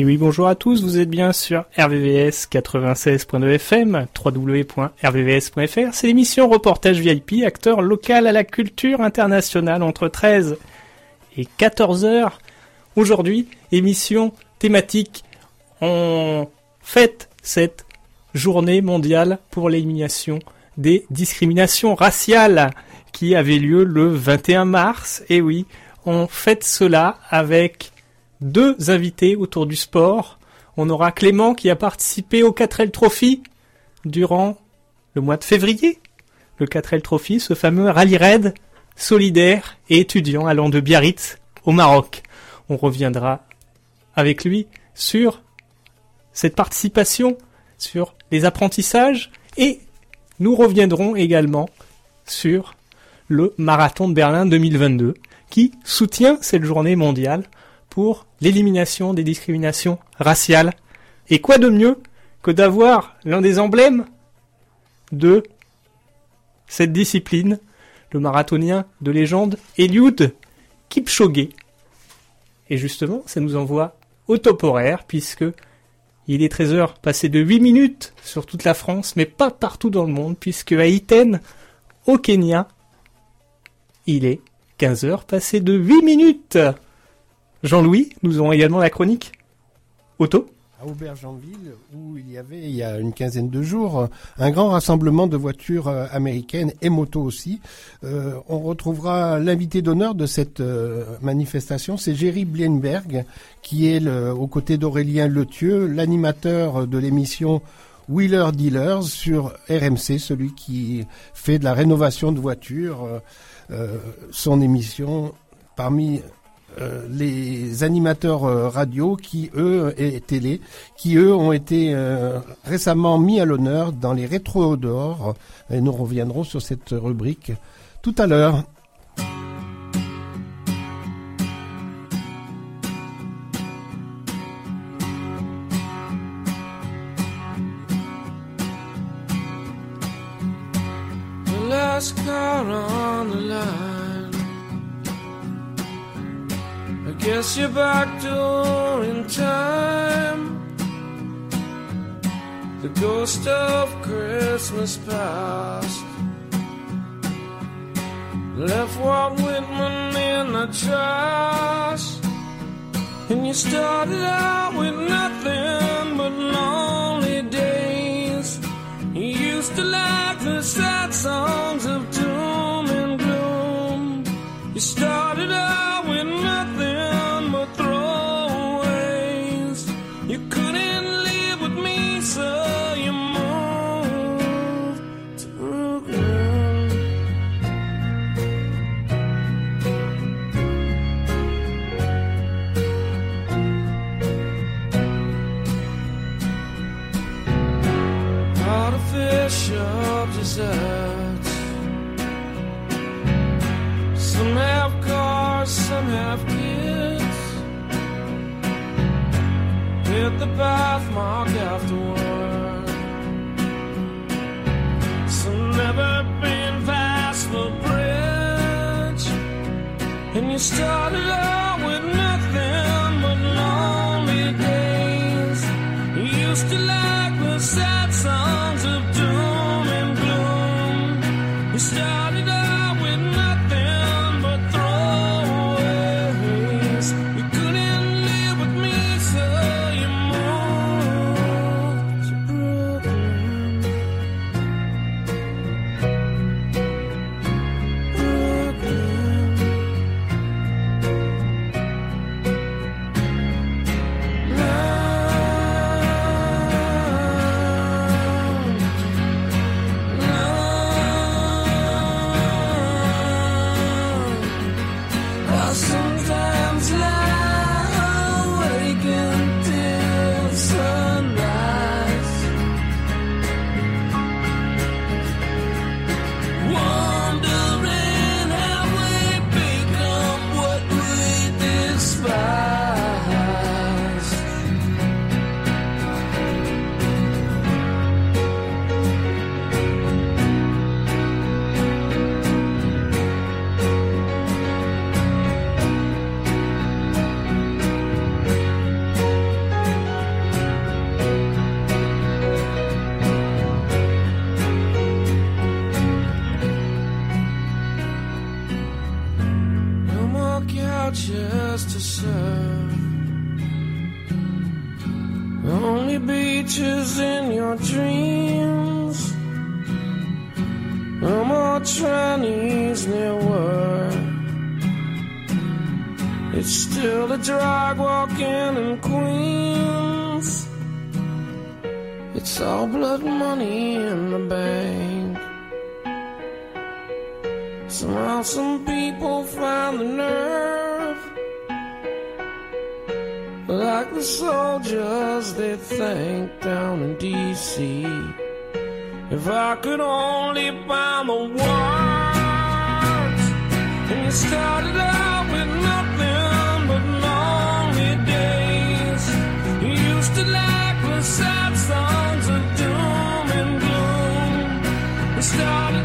Et oui, bonjour à tous, vous êtes bien sur RVVS 96.2 FM, www.rvvs.fr. C'est l'émission Reportage VIP, acteur local à la culture internationale entre 13 et 14 heures. Aujourd'hui, émission thématique. On fête cette journée mondiale pour l'élimination des discriminations raciales qui avait lieu le 21 mars. Et oui, on fête cela avec deux invités autour du sport. On aura Clément qui a participé au 4L Trophy durant le mois de février. Le 4L Trophy, ce fameux rallye raid solidaire et étudiant allant de Biarritz au Maroc. On reviendra avec lui sur cette participation, sur les apprentissages et nous reviendrons également sur le marathon de Berlin 2022 qui soutient cette journée mondiale pour l'élimination des discriminations raciales. Et quoi de mieux que d'avoir l'un des emblèmes de cette discipline, le marathonien de légende Eliud Kipchoge. Et justement, ça nous envoie au top horaire, puisque il est 13h passé de 8 minutes sur toute la France, mais pas partout dans le monde, puisque à Iten, au Kenya, il est 15h passé de 8 minutes. Jean-Louis, nous aurons également la chronique auto. À Aubergenville, où il y avait, il y a une quinzaine de jours, un grand rassemblement de voitures euh, américaines et motos aussi. Euh, on retrouvera l'invité d'honneur de cette euh, manifestation, c'est Jerry Blienberg, qui est aux côtés d'Aurélien Letieux, l'animateur de l'émission Wheeler Dealers sur RMC, celui qui fait de la rénovation de voitures, son émission parmi euh, les animateurs euh, radio qui eux et télé qui eux ont été euh, récemment mis à l'honneur dans les rétro d'or et nous reviendrons sur cette rubrique tout à l'heure. Guess you're back door in time. The ghost of Christmas past left Walt Whitman in the trash. And you started out with nothing but lonely days. You used to like the sad songs of doom and gloom. You started Desserts. Some have cars, some have kids. Hit the pathmark after work. Some never been past the bridge. And you started out your dreams. No more trannies near work. It's still a drag walking in Queens. It's all blood money in the bank. Somehow some people find the nerve. Like the soldiers they think down in D.C. If I could only find the words. And you started out with nothing but lonely days. You used to like the sad songs of doom and gloom. You started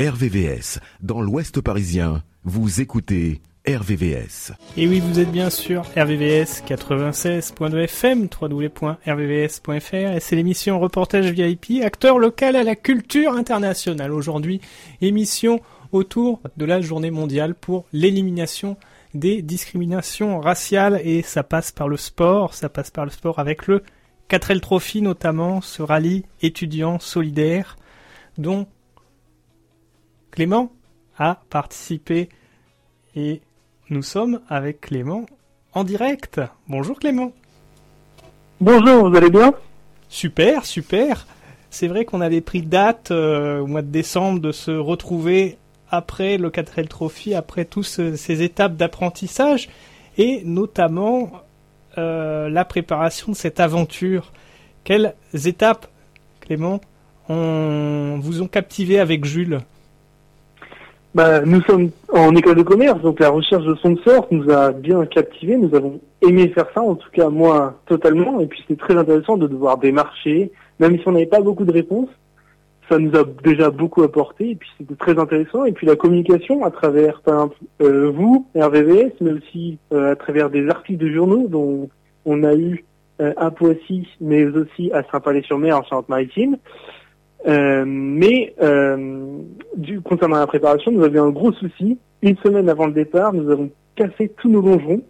RVVS, dans l'Ouest parisien, vous écoutez RVVS. Et oui, vous êtes bien sûr RVVS 96.2 FM, www.rvvs.fr, et c'est l'émission Reportage VIP, acteur local à la culture internationale. Aujourd'hui, émission autour de la journée mondiale pour l'élimination des discriminations raciales, et ça passe par le sport, ça passe par le sport avec le 4L Trophy notamment, ce rallye étudiant solidaire dont Clément a participé et nous sommes avec Clément en direct. Bonjour Clément. Bonjour, vous allez bien? Super, super. C'est vrai qu'on avait pris date euh, au mois de décembre de se retrouver après le 4L Trophy, après toutes ce- ces étapes d'apprentissage et notamment euh, la préparation de cette aventure. Quelles étapes, Clément, vous ont captivé avec Jules? Bah, Nous sommes en école de commerce, donc la recherche de sponsors nous a bien captivés. Nous avons aimé faire ça, en tout cas moi totalement. Et puis c'est très intéressant de devoir démarcher, même si on n'avait pas beaucoup de réponses. Ça nous a déjà beaucoup apporté et puis c'était très intéressant. Et puis la communication à travers, par exemple, euh, vous, RVVS, mais aussi euh, à travers des articles de journaux dont on a eu euh, à Poissy, mais aussi à Saint-Palais-sur-Mer en Charente-Maritime. Euh, mais euh, du, concernant la préparation, nous avions un gros souci. Une semaine avant le départ, nous avons cassé tous nos longerons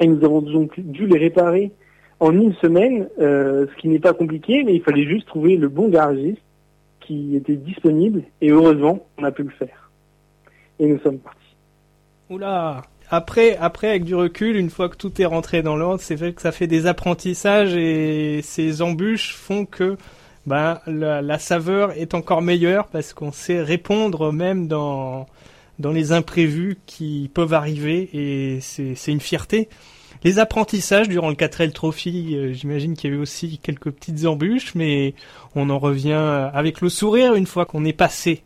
et nous avons donc dû les réparer en une semaine, euh, ce qui n'est pas compliqué, mais il fallait juste trouver le bon garagiste qui était disponible et heureusement, on a pu le faire. Et nous sommes partis. Oula après, après, avec du recul, une fois que tout est rentré dans l'ordre, c'est vrai que ça fait des apprentissages et ces embûches font que ben, la, saveur est encore meilleure parce qu'on sait répondre même dans, dans les imprévus qui peuvent arriver et c'est une fierté. Les apprentissages durant le 4L Trophy, euh, j'imagine qu'il y a eu aussi quelques petites embûches, mais on en revient avec le sourire une fois qu'on est passé.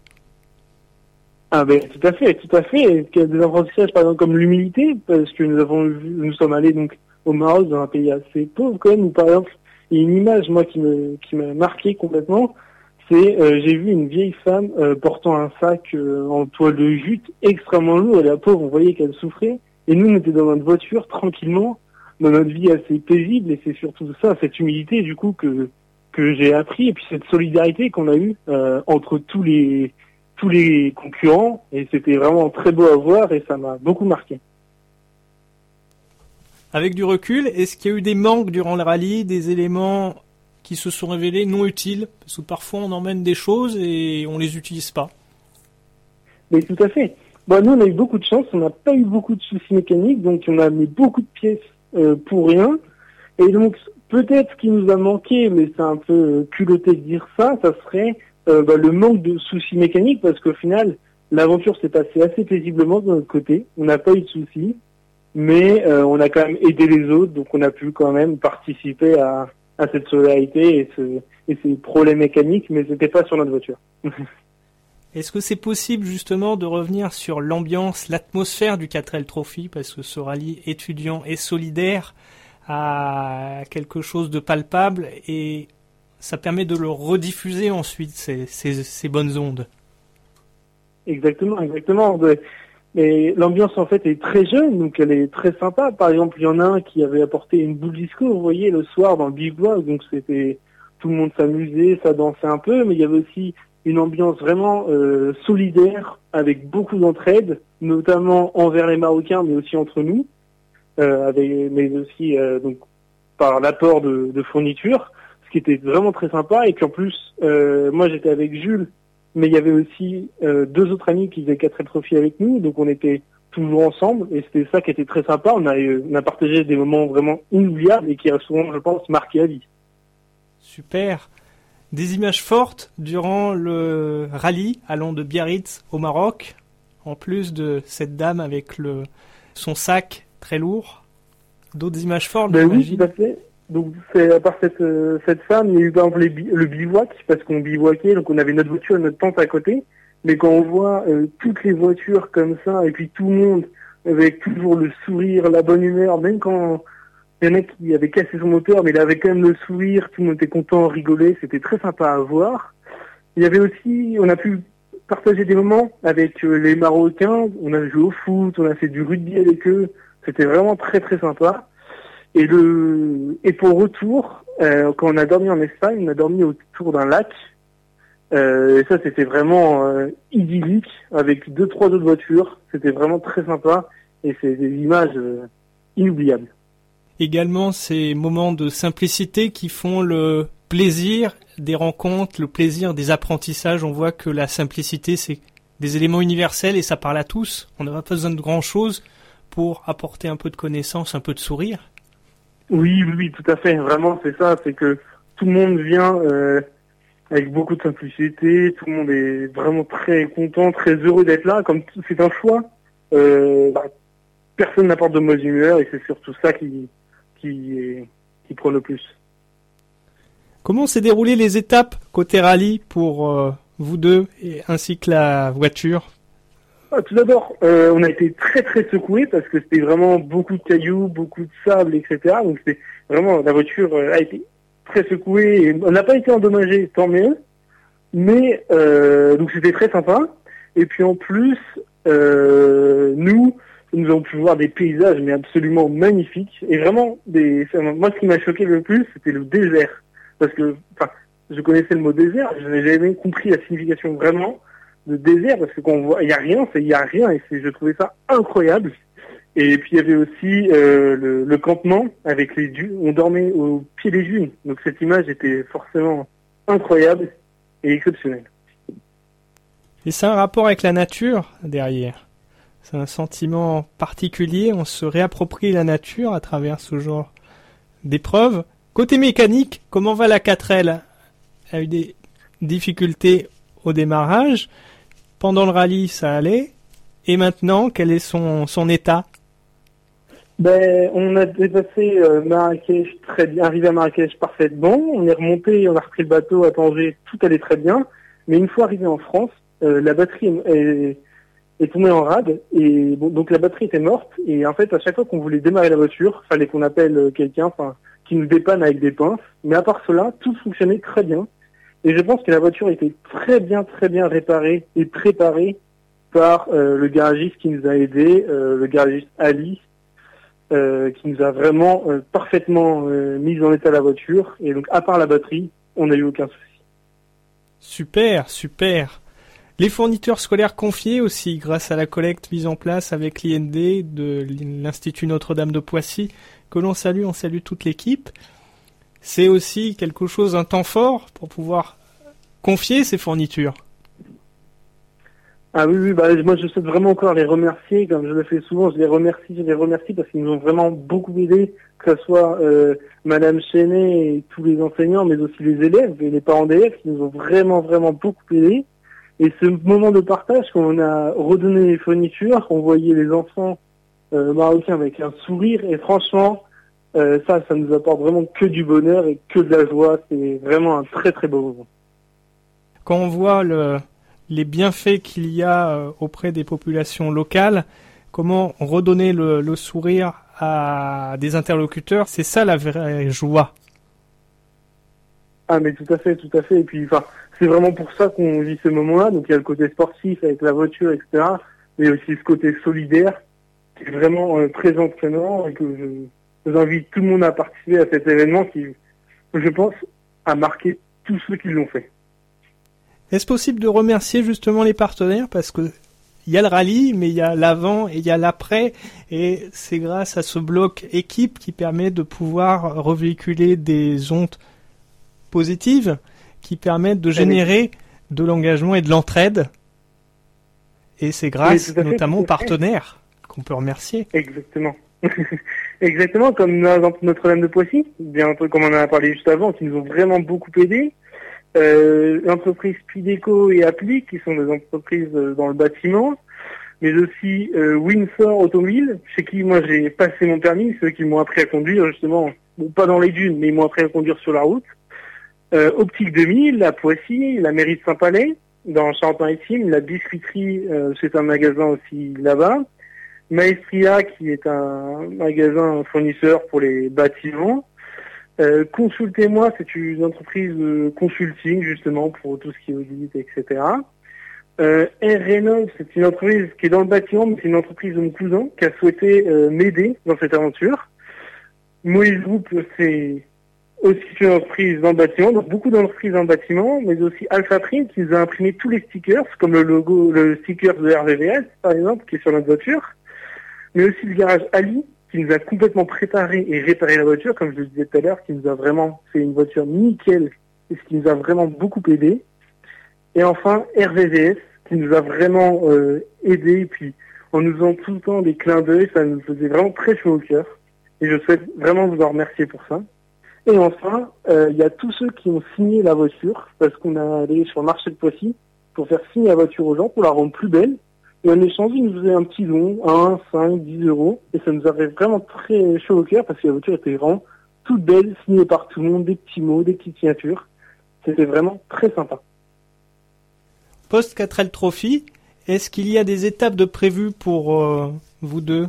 Ah ben tout à fait, tout à fait. Qu'il y a des apprentissages par exemple comme l'humilité, parce que nous avons nous sommes allés donc au Maroc dans un pays assez pauvre quand même, où par exemple, a une image moi qui me m'a marqué complètement, c'est euh, j'ai vu une vieille femme euh, portant un sac euh, en toile de jute extrêmement lourd, et la pauvre on voyait qu'elle souffrait, et nous on était dans notre voiture tranquillement, dans notre vie assez paisible, et c'est surtout ça, cette humilité du coup que que j'ai appris, et puis cette solidarité qu'on a eue entre tous les tous les concurrents et c'était vraiment très beau à voir et ça m'a beaucoup marqué. Avec du recul, est-ce qu'il y a eu des manques durant le rallye, des éléments qui se sont révélés non utiles? Parce que parfois on emmène des choses et on les utilise pas. Mais tout à fait. Bon, nous on a eu beaucoup de chance, on n'a pas eu beaucoup de soucis mécaniques, donc on a mis beaucoup de pièces euh, pour rien. Et donc peut-être ce qui nous a manqué, mais c'est un peu euh, culotté de dire ça, ça serait euh, bah, le manque de soucis mécaniques parce qu'au final l'aventure s'est passée assez paisiblement de notre côté, on n'a pas eu de soucis. Mais euh, on a quand même aidé les autres, donc on a pu quand même participer à, à cette solidarité et, ce, et ces problèmes mécaniques, mais c'était pas sur notre voiture. Est-ce que c'est possible justement de revenir sur l'ambiance, l'atmosphère du 4L Trophy? Parce que ce rallye étudiant et solidaire a quelque chose de palpable et ça permet de le rediffuser ensuite ces, ces, ces bonnes ondes. Exactement, exactement. Mais l'ambiance en fait est très jeune, donc elle est très sympa. Par exemple, il y en a un qui avait apporté une boule disco, vous voyez, le soir dans le bivouac, donc c'était tout le monde s'amusait, ça dansait un peu, mais il y avait aussi une ambiance vraiment euh, solidaire, avec beaucoup d'entraide, notamment envers les Marocains, mais aussi entre nous, euh, avec, mais aussi euh, donc par l'apport de, de fournitures, ce qui était vraiment très sympa. Et puis en plus, euh, moi j'étais avec Jules, mais il y avait aussi euh, deux autres amis qui faisaient 4 trophies avec nous, donc on était toujours ensemble, et c'était ça qui était très sympa. On a, euh, on a partagé des moments vraiment inoubliables et qui resteront, je pense, marqués à vie. Super. Des images fortes durant le rallye allant de Biarritz au Maroc, en plus de cette dame avec le, son sac très lourd. D'autres images fortes, Ben oui, tout à fait. Donc, c'est à part cette, euh, cette femme, il y a eu par exemple le bivouac, parce qu'on bivouaquait, donc on avait notre voiture et notre tente à côté. Mais quand on voit euh, toutes les voitures comme ça, et puis tout le monde avec toujours le sourire, la bonne humeur, même quand il y en a qui avait cassé son moteur, mais il avait quand même le sourire, tout le monde était content, rigolait, c'était très sympa à voir. Il y avait aussi, on a pu partager des moments avec euh, les Marocains, on a joué au foot, on a fait du rugby avec eux, c'était vraiment très très sympa. Et le et pour retour, euh, quand on a dormi en Espagne, on a dormi autour d'un lac. Euh, et ça, c'était vraiment euh, idyllique avec deux trois autres voitures. C'était vraiment très sympa et c'est des images euh, inoubliables. Également ces moments de simplicité qui font le plaisir des rencontres, le plaisir des apprentissages. On voit que la simplicité, c'est des éléments universels et ça parle à tous. On n'a pas besoin de grand chose pour apporter un peu de connaissance, un peu de sourire. Oui, oui, tout à fait. Vraiment, c'est ça. C'est que tout le monde vient euh, avec beaucoup de simplicité. Tout le monde est vraiment très content, très heureux d'être là. Comme c'est un choix, euh, bah, personne n'apporte de mauvaise humeur et c'est surtout ça qui qui qui prend le plus. Comment s'est déroulé les étapes côté rallye pour euh, vous deux et ainsi que la voiture? Tout d'abord, euh, on a été très très secoués parce que c'était vraiment beaucoup de cailloux, beaucoup de sable, etc. Donc c'était vraiment la voiture euh, a été très secouée et on n'a pas été endommagé, tant mieux. Mais euh, donc c'était très sympa. Et puis en plus, nous, nous avons pu voir des paysages mais absolument magnifiques et vraiment Moi, ce qui m'a choqué le plus, c'était le désert parce que, enfin, je connaissais le mot désert, je n'avais jamais compris la signification vraiment de désert parce que voit il y a rien il y a rien et je trouvais ça incroyable et puis il y avait aussi euh, le, campement avec les dunes on dormait au pied des dunes donc cette image était forcément incroyable et exceptionnelle Et c'est un rapport avec la nature derrière. C'est un sentiment particulier, on se réapproprie la nature à travers ce genre d'épreuve. Côté mécanique, comment va la 4L Elle a eu des difficultés au démarrage. Pendant le rallye, ça allait. Et maintenant, quel est son, son état? Ben, on a dépassé euh, Marrakech très bien, arrivé à Marrakech parfaitement. On est remonté, on a repris le bateau à Tanger, tout allait très bien. Mais une fois arrivé en France, euh, la batterie est, tombée en rade et bon, donc la batterie était morte. Et en fait, à chaque fois qu'on voulait démarrer la voiture, fallait qu'on appelle euh, quelqu'un, qui nous dépanne avec des pinces. Mais à part cela, tout fonctionnait très bien. Et je pense que la voiture était très bien, très bien réparée et préparée par euh, le garagiste qui nous a aidés, euh, le garagiste Ali, euh, qui nous a vraiment parfaitement mis en état la voiture. Et donc, à part la batterie, on n'a eu aucun souci. Super, super. Les fournitures scolaires confiés aussi grâce à la collecte mise en place avec l'IND de l'Institut Notre-Dame de Poissy, que l'on salue, on salue toute l'équipe. C'est aussi quelque chose, un temps fort pour pouvoir confier ces fournitures. Ah oui, oui, bah, moi je souhaite vraiment encore les remercier, comme je le fais souvent, je les remercie, je les remercie parce qu'ils nous ont vraiment beaucoup aidés, que ce soit euh, Madame Chenet et tous les enseignants, mais aussi les élèves et les parents d'élèves qui nous ont vraiment, vraiment beaucoup aidés. Et ce moment de partage, quand on a redonné les fournitures, on voyait les enfants euh, marocains avec un sourire, et franchement, euh, ça, ça nous apporte vraiment que du bonheur et que de la joie. C'est vraiment un très très beau moment. Quand on voit le, les bienfaits qu'il y a euh, auprès des populations locales, comment redonner le, le sourire à des interlocuteurs, c'est ça la vraie joie. Ah mais tout à fait, tout à fait. Et puis enfin, c'est vraiment pour ça qu'on vit ce moment-là. Donc il y a le côté sportif avec la voiture, etc. Mais aussi ce côté solidaire qui est vraiment euh, très entraînant et que je, j'invite tout le monde à participer à cet événement qui, je pense, a marqué tous ceux qui l'ont fait. Est-ce possible de remercier justement les partenaires? Parce que il y a le rallye, mais il y a l'avant et il y a l'après, et c'est grâce à ce bloc équipe qui permet de pouvoir revéhiculer des ondes positives qui permettent de générer de l'engagement et de l'entraide. Et c'est grâce Oui, notamment aux partenaires qu'on peut remercier. Exactement. Exactement, comme Notre-Dame de Poissy, bien comme on en a parlé juste avant, qui nous ont vraiment beaucoup aidés. Euh, l'entreprise Pideco et Appli, qui sont des entreprises euh, dans le bâtiment, mais aussi euh, Windsor Automobile, chez qui moi j'ai passé mon permis, ceux qui m'ont appris à conduire justement, bon, pas dans les dunes, mais ils m'ont appris à conduire sur la route. Euh, Optique 2000, la Poissy, la mairie de Saint-Palais, dans Charente-Maritime, la biscuiterie, euh, c'est un magasin aussi là-bas. Maestria, qui est un magasin fournisseur pour les bâtiments. Euh, Consultez-moi, c'est une entreprise de consulting justement pour tout ce qui est audit, etc. Euh, Renault, c'est une entreprise qui est dans le bâtiment, mais c'est une entreprise de mon cousin qui a souhaité euh, m'aider dans cette aventure. Moïse Group, c'est aussi une entreprise dans le bâtiment, donc beaucoup d'entreprises dans le bâtiment, mais aussi Alpha Print qui nous a imprimé tous les stickers, comme le logo, le sticker de RVVS par exemple, qui est sur notre voiture, mais aussi le garage Ali qui nous a complètement préparé et réparé la voiture, comme je le disais tout à l'heure, qui nous a vraiment fait une voiture nickel et ce qui nous a vraiment beaucoup aidé. Et enfin RVVS qui nous a vraiment euh, aidé et puis en nous faisant tout le temps des clins d'œil, ça nous faisait vraiment très chaud au cœur. Et je souhaite vraiment vous en remercier pour ça. Et enfin, euh, il y a tous ceux qui ont signé la voiture, parce qu'on a allé sur le marché de Poissy pour faire signer la voiture aux gens, pour la rendre plus belle. Et en échange, ils nous faisaient un petit don, 1, 5, 10 euros. Et ça nous avait vraiment très chaud au cœur, parce que la voiture était vraiment toute belle, signée par tout le monde, des petits mots, des petites signatures. C'était vraiment très sympa. Post 4L Trophy, est-ce qu'il y a des étapes de prévues pour euh, vous deux?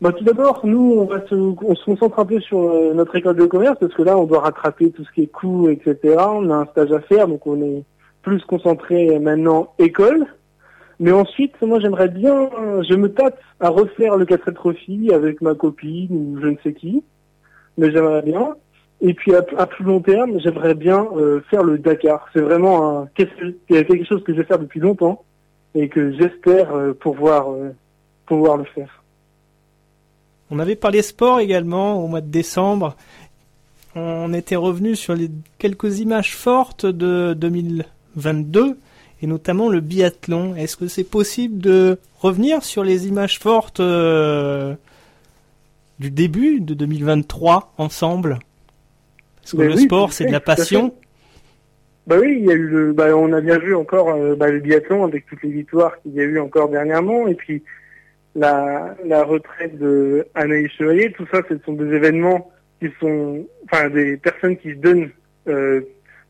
Bah, tout d'abord, nous, on, va se, on se concentre un peu sur euh, notre école de commerce, parce que là, on doit rattraper tout ce qui est coûts, etc. On a un stage à faire, donc on est plus concentré maintenant école. Mais ensuite, moi, j'aimerais bien, je me tâte à refaire le 4 Trophy avec ma copine ou je ne sais qui. Mais j'aimerais bien. Et puis, à, plus long terme, j'aimerais bien euh, faire le Dakar. C'est vraiment un, quelque quelque chose que je vais faire depuis longtemps et que j'espère euh, pouvoir, euh, pouvoir le faire. On avait parlé sport également au mois de décembre. On était revenu sur les quelques images fortes de 2022 et notamment le biathlon. Est-ce que c'est possible de revenir sur les images fortes euh, du début de 2023 ensemble? Parce que Mais le oui, sport, c'est de la passion. Bah oui, il y a eu le, bah on a bien vu encore euh, bah, le biathlon avec toutes les victoires qu'il y a eu encore dernièrement et puis la, la retraite de Anaïs Chevalier, tout ça, ce sont des événements qui sont, enfin des personnes qui se donnent euh,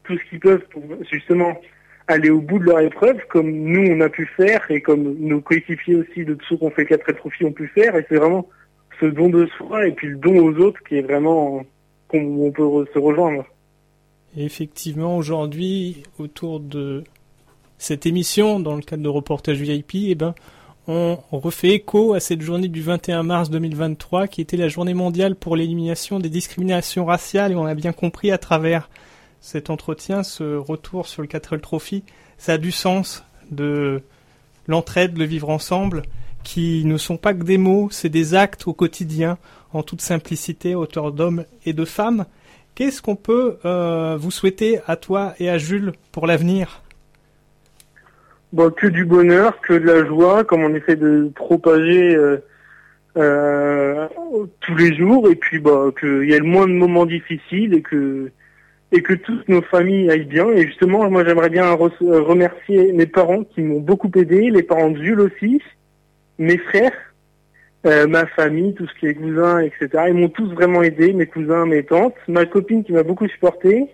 tout ce qu'ils peuvent pour justement aller au bout de leur épreuve, comme nous on a pu faire et comme nos coéquipiers aussi de ceux qu'on fait 4 trophies ont pu faire et c'est vraiment ce don de soi et puis le don aux autres qui est vraiment qu'on on peut se rejoindre. Effectivement, aujourd'hui, autour de cette émission, dans le cadre de reportage VIP, eh ben, on refait écho à cette journée du 21 mars 2023, qui était la journée mondiale pour l'élimination des discriminations raciales, et on a bien compris à travers cet entretien, ce retour sur le 4L Trophy, ça a du sens de l'entraide, le vivre ensemble, qui ne sont pas que des mots, c'est des actes au quotidien, en toute simplicité, à hauteur d'hommes et de femmes. Qu'est-ce qu'on peut euh, vous souhaiter à toi et à Jules pour l'avenir? Que du bonheur, que de la joie, comme on essaie de propager euh, euh, tous les jours, et puis bah qu'il y ait le moins de moments difficiles et que et que toutes nos familles aillent bien. Et justement, moi j'aimerais bien euh, remercier mes parents qui m'ont beaucoup aidé, les parents de Jules aussi, mes frères, euh, ma famille, tout ce qui est cousins, etc. Ils m'ont tous vraiment aidé, mes cousins, mes tantes, ma copine qui m'a beaucoup supporté,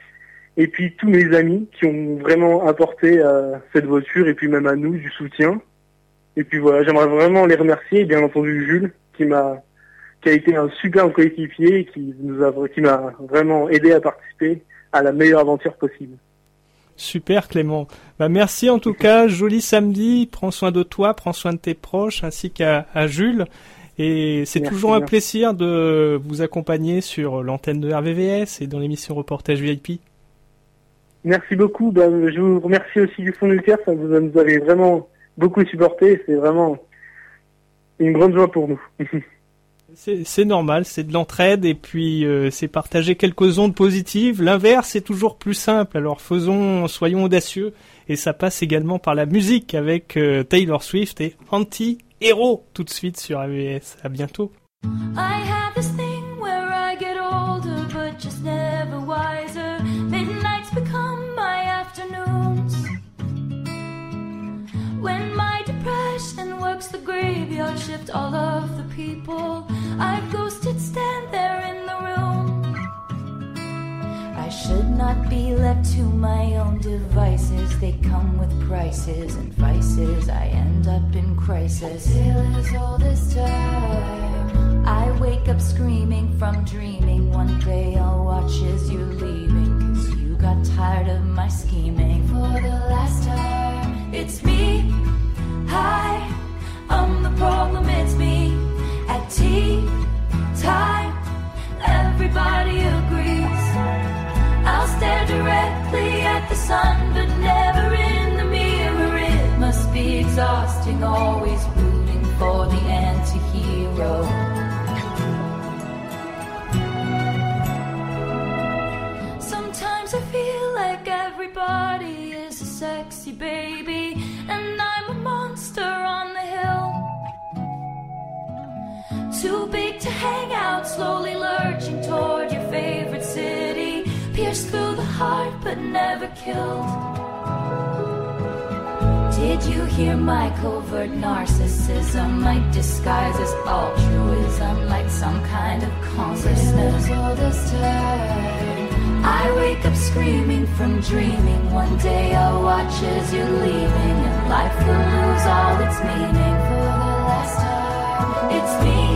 et puis tous mes amis qui ont vraiment apporté à cette voiture et puis même à nous du soutien. Et puis voilà, j'aimerais vraiment les remercier, et bien entendu Jules qui m'a qui a été un super coéquipier qui nous a qui m'a vraiment aidé à participer à la meilleure aventure possible. Super Clément. Bah, merci en tout cas, joli samedi, prends soin de toi, prends soin de tes proches ainsi qu'à à Jules. Et c'est toujours un bien. plaisir de vous accompagner sur l'antenne de RVVS et dans l'émission Reportage VIP. Merci beaucoup. Bah, je vous remercie aussi du fond du cœur. Ça vous, nous avez vraiment beaucoup supporté. C'est vraiment une grande joie pour nous. C'est normal, c'est de l'entraide et puis euh, c'est partager quelques ondes positives. L'inverse est toujours plus simple. Alors faisons, soyons audacieux et ça passe également par la musique avec euh, Taylor Swift et Anti-Héros tout de suite sur AVS. À bientôt. Works the graveyard shift, all of the people I've ghosted stand there in the room. I should not be left to my own devices. They come with prices and vices. I end up in crisis. Till is all this time. I wake up screaming from dreaming. One day I'll watch as you're leaving. Cause you got tired of my scheming. For the last time, it's me. Hi, I'm the problem, it's me. At tea time, everybody agrees. I'll stare directly at the sun, but never in the mirror. It must be exhausting, always rooting for the anti hero. Sometimes I feel like everybody is a sexy baby, Too big to hang out, slowly lurching toward your favorite city. Pierced through the heart, but never killed. Did you hear my covert narcissism? My disguise as altruism, like some kind of consciousness. all this time. I wake up screaming from dreaming. One day I'll watch as you're leaving, and life will lose all its meaning. For the last time, it's me.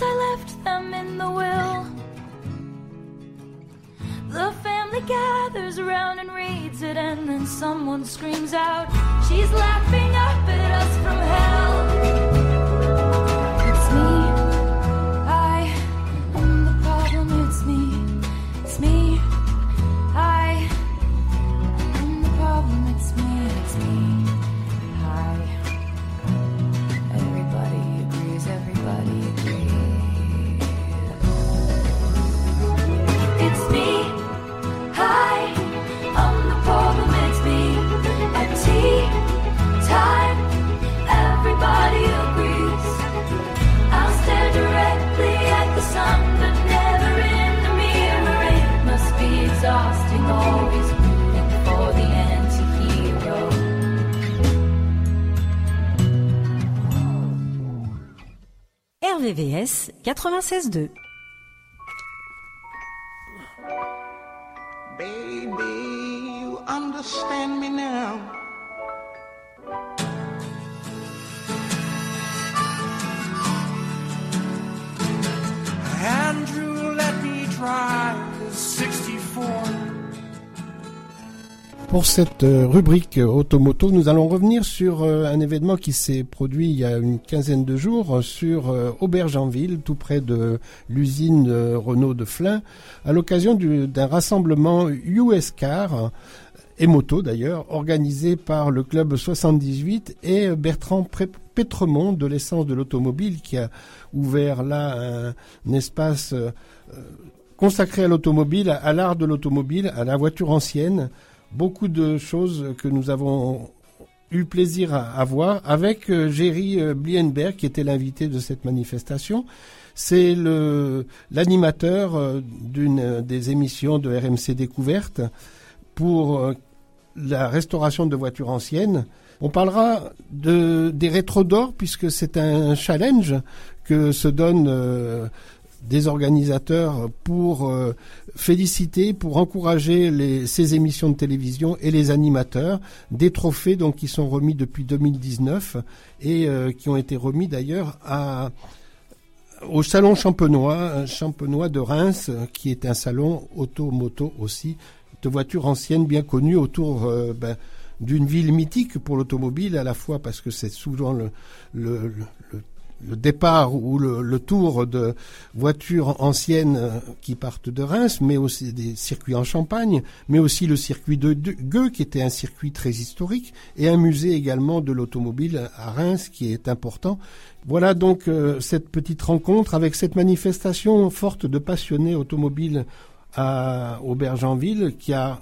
I left them in the will. The family gathers around and reads it, and then someone screams out, She's laughing up at us from hell. RVVS 96.2. Pour cette euh, rubrique euh, automoto, nous allons revenir sur euh, un événement qui s'est produit il y a une quinzaine de jours sur Aubergenville, tout près de l'usine Renault de Flins, à l'occasion du- d'un rassemblement US Car et moto d'ailleurs, organisé par le club 78 et Bertrand Pétremont de l'essence de l'automobile qui a ouvert là un, espace consacré à l'automobile, à l'art de l'automobile, à la voiture ancienne. Beaucoup de choses que nous avons eu plaisir à, à voir avec euh, Jerry euh, Blienberg qui était l'invité de cette manifestation. C'est le l'animateur euh, d'une euh, des émissions de RMC Découverte pour la restauration de voitures anciennes. On parlera de des rétros d'or puisque c'est un challenge que se donnent des organisateurs pour féliciter, pour encourager ces émissions de télévision et les animateurs. Des trophées qui sont remis depuis 2019 et euh, qui ont été remis d'ailleurs au salon champenois, champenois de Reims, qui est un salon auto-moto aussi, de voitures anciennes bien connues autour euh, ben, d'une ville mythique pour l'automobile, à la fois parce que c'est souvent le, le- départ ou le, le tour de voitures anciennes euh, qui partent de Reims, mais aussi des circuits en Champagne, mais aussi le circuit de, Gueux, qui était un circuit très historique, et un musée également de l'automobile à Reims, qui est important. Voilà donc euh, cette petite rencontre avec cette manifestation forte de passionnés automobiles à Aubergenville, qui a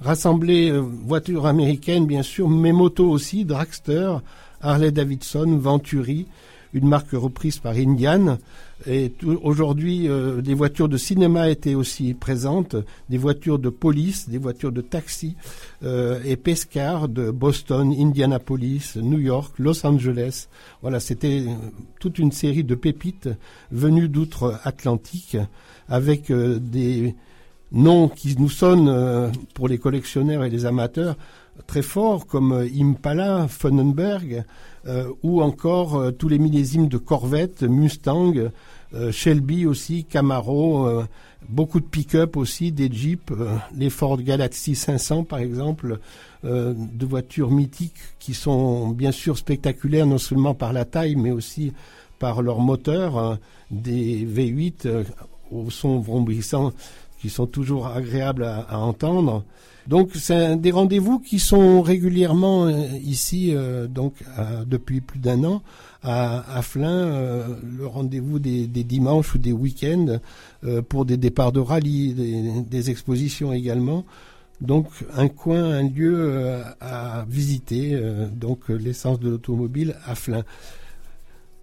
rassemblé euh, voitures américaines bien sûr, mais motos aussi, Dragster, Harley Davidson, Venturi, une marque reprise par Indian. Et aujourd'hui, euh, des voitures de cinéma étaient aussi présentes, des voitures de police, des voitures de taxi euh, et Pescar de Boston, Indianapolis, New York, Los Angeles. Voilà, c'était euh, toute une série de pépites venues d'outre-Atlantique avec des noms qui nous sonnent pour les collectionneurs et les amateurs très forts comme euh, Impala, Funenberg euh, ou encore euh, tous les millésimes de Corvette, Mustang, euh, Shelby aussi, Camaro, euh, beaucoup de pick-up aussi, des Jeeps, euh, les Ford Galaxy 500 par exemple, de voitures mythiques qui sont bien sûr spectaculaires non seulement par la taille mais aussi par leur moteur, des V8 euh, au son vrombissant qui sont toujours agréables à, à entendre. Donc c'est des rendez-vous qui sont régulièrement euh, ici euh, donc depuis plus d'un an à, à euh, le rendez-vous des, des dimanches ou des week-ends euh, pour des départs de rallye, des, des expositions également. Donc un coin, un lieu euh, à visiter, euh, donc l'essence de l'automobile à Flins.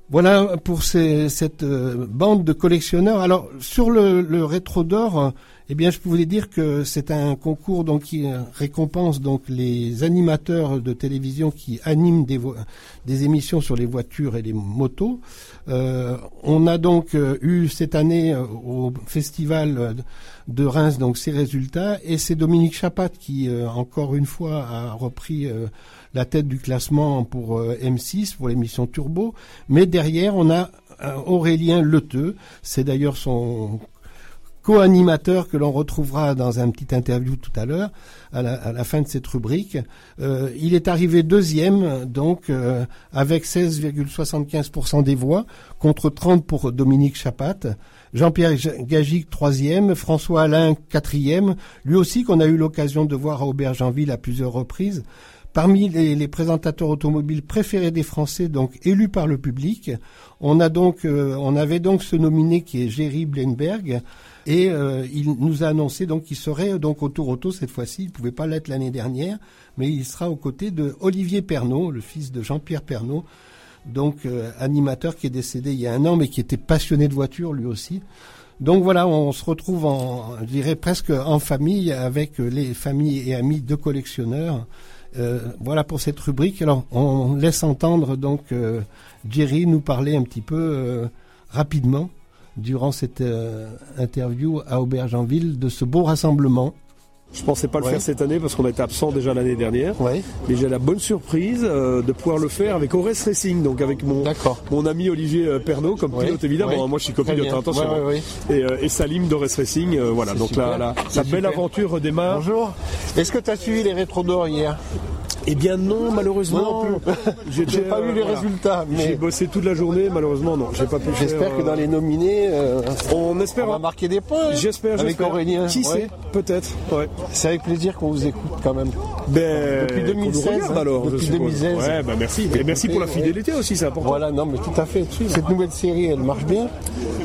Voilà pour ces- cette bande de collectionneurs. Alors sur le, le rétro d'or, eh bien je pouvais dire que c'est un concours donc qui récompense donc les animateurs de télévision qui animent des, émissions sur les voitures et les motos. Euh, on a donc euh, eu cette année euh, au festival de Reims donc ces résultats. Et c'est Dominique Chapat qui encore une fois a repris la tête du classement pour euh, M6 pour l'émission Turbo. Mais derrière on a Aurélien Leteux. C'est d'ailleurs son co-animateur que l'on retrouvera dans un petit interview tout à l'heure, à la, à la fin de cette rubrique. Euh, il est arrivé deuxième, donc euh, avec 16,75% des voix, contre 30 pour Dominique Chapat. Jean-Pierre Gagic, troisième, François Alain, quatrième, lui aussi qu'on a eu l'occasion de voir à Aubergenville à plusieurs reprises. Parmi les, les présentateurs automobiles préférés des Français, donc élus par le public, on a donc, euh, on avait donc ce nominé qui est Jerry Blenberg, et euh, il nous a annoncé donc qu'il serait donc au Tour Auto cette fois-ci. Il pouvait pas l'être l'année dernière, mais il sera aux côtés de Olivier Pernaud, le fils de Jean-Pierre Pernaud, donc euh, animateur qui est décédé il y a un an, mais qui était passionné de voiture lui aussi. Donc voilà, on se retrouve en, je presque en famille avec les familles et amis de collectionneurs. Euh, voilà pour cette rubrique. Alors on laisse entendre donc euh, Jerry nous parler un petit peu rapidement durant cette euh, interview à Aubergenville de ce beau rassemblement. Je pensais pas le Ouais. faire cette année parce qu'on était absent déjà l'année dernière. Ouais. Mais j'ai la bonne surprise euh, de pouvoir le faire avec Ores Racing, donc avec mon, mon ami Olivier euh, Pernaud comme Ouais. pilote évidemment. Ouais. Moi je suis copilote, hein, attention. Ouais. Et, euh, et Salim d'Ores Racing, euh, voilà. Donc super. la, la, C'est la belle aventure redémarre. Bonjour. Est-ce que tu as suivi les rétros d'or hier? Eh bien non, malheureusement. Moi non plus. J'ai pas vu les résultats, mais- J'ai bossé toute la journée, malheureusement non, j'ai pas pu faire, J'espère que euh, dans les nominés, euh, On espère. on va marquer des points. hein, J'espère, Avec j'espère. Aurélien. Qui sait Peut-être, ouais. C'est avec plaisir qu'on vous écoute quand même. Ben, Depuis qu'on 2016, nous regarde, hein, alors, depuis suppose. 2016. Ouais, bah merci. Et merci pour la fidélité aussi, c'est important. Voilà, non, mais tout à fait. Cette nouvelle série, elle marche bien.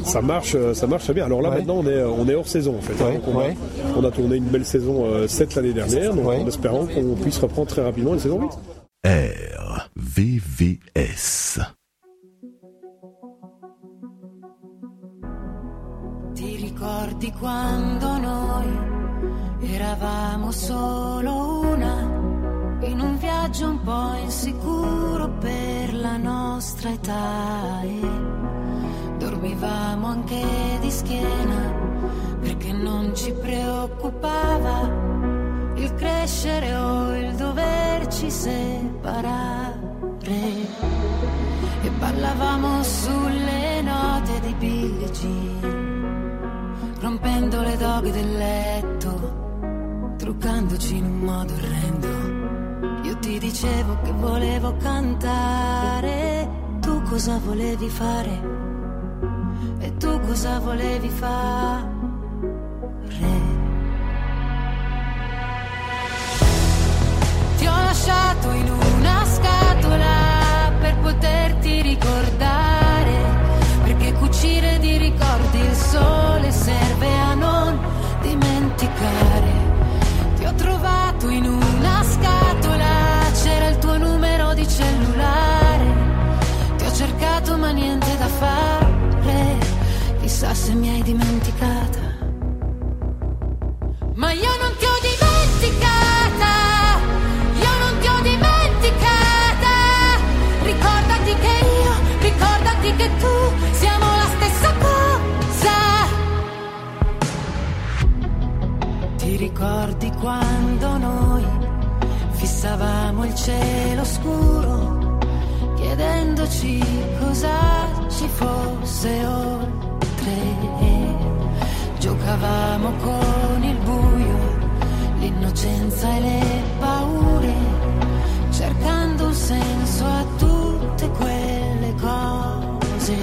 Ça marche, euh, ça marche très bien. Alors là, Ouais. maintenant, on est, on est hors saison, en fait. Ouais, Donc, on, a, ouais. on a tourné une belle saison euh, 7 l'année dernière, donc en espérant qu'on puisse reprendre très rapidement une saison 8. RVVS. Ti ricordi quando noi eravamo solo una, in un viaggio un po' insicuro per la nostra età e dormivamo anche di schiena perché non ci preoccupava il crescere o il doverci separare e ballavamo sulle note di Billie rompendo le doghe del letto, truccandoci in un modo orrendo. Io ti dicevo che volevo cantare, tu cosa volevi fare? E tu cosa volevi fare? Lasciato in una scatola per poterti ricordare, perché cucire di ricordi il sole serve a non dimenticare. Ti ho trovato in una scatola, c'era il tuo numero di cellulare, ti ho cercato ma niente da fare, chissà se mi hai dimenticata. Ma io non ricordi quando noi fissavamo il cielo scuro, chiedendoci cosa ci fosse oltre? Giocavamo con il buio, l'innocenza e le paure, cercando un senso a tutte quelle cose.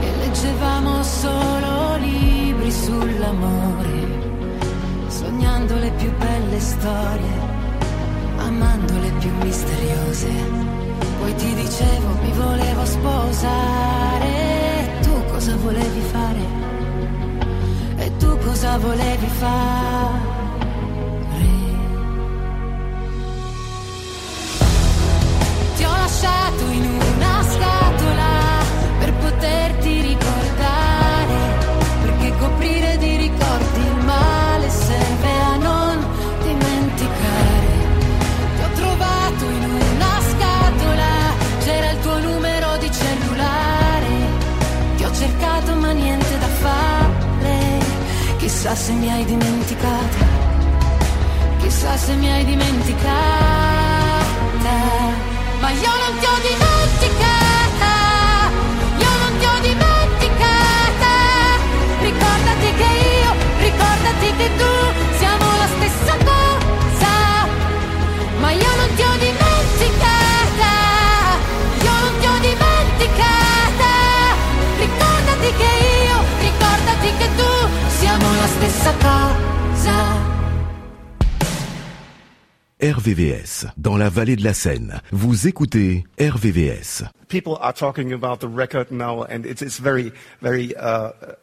E leggevamo solo libri sull'amore, sognando le più belle storie, amando le più misteriose. Poi ti dicevo mi volevo sposare, tu cosa volevi fare? E tu cosa volevi fare? Chissà se mi hai dimenticata, chissà se mi hai dimenticata. Ma io non ti ho dimenticata, RVVS, dans la vallée de la Seine. Vous écoutez RVVS. people are talking about the record now, and it's, it's very, very, uh, uh,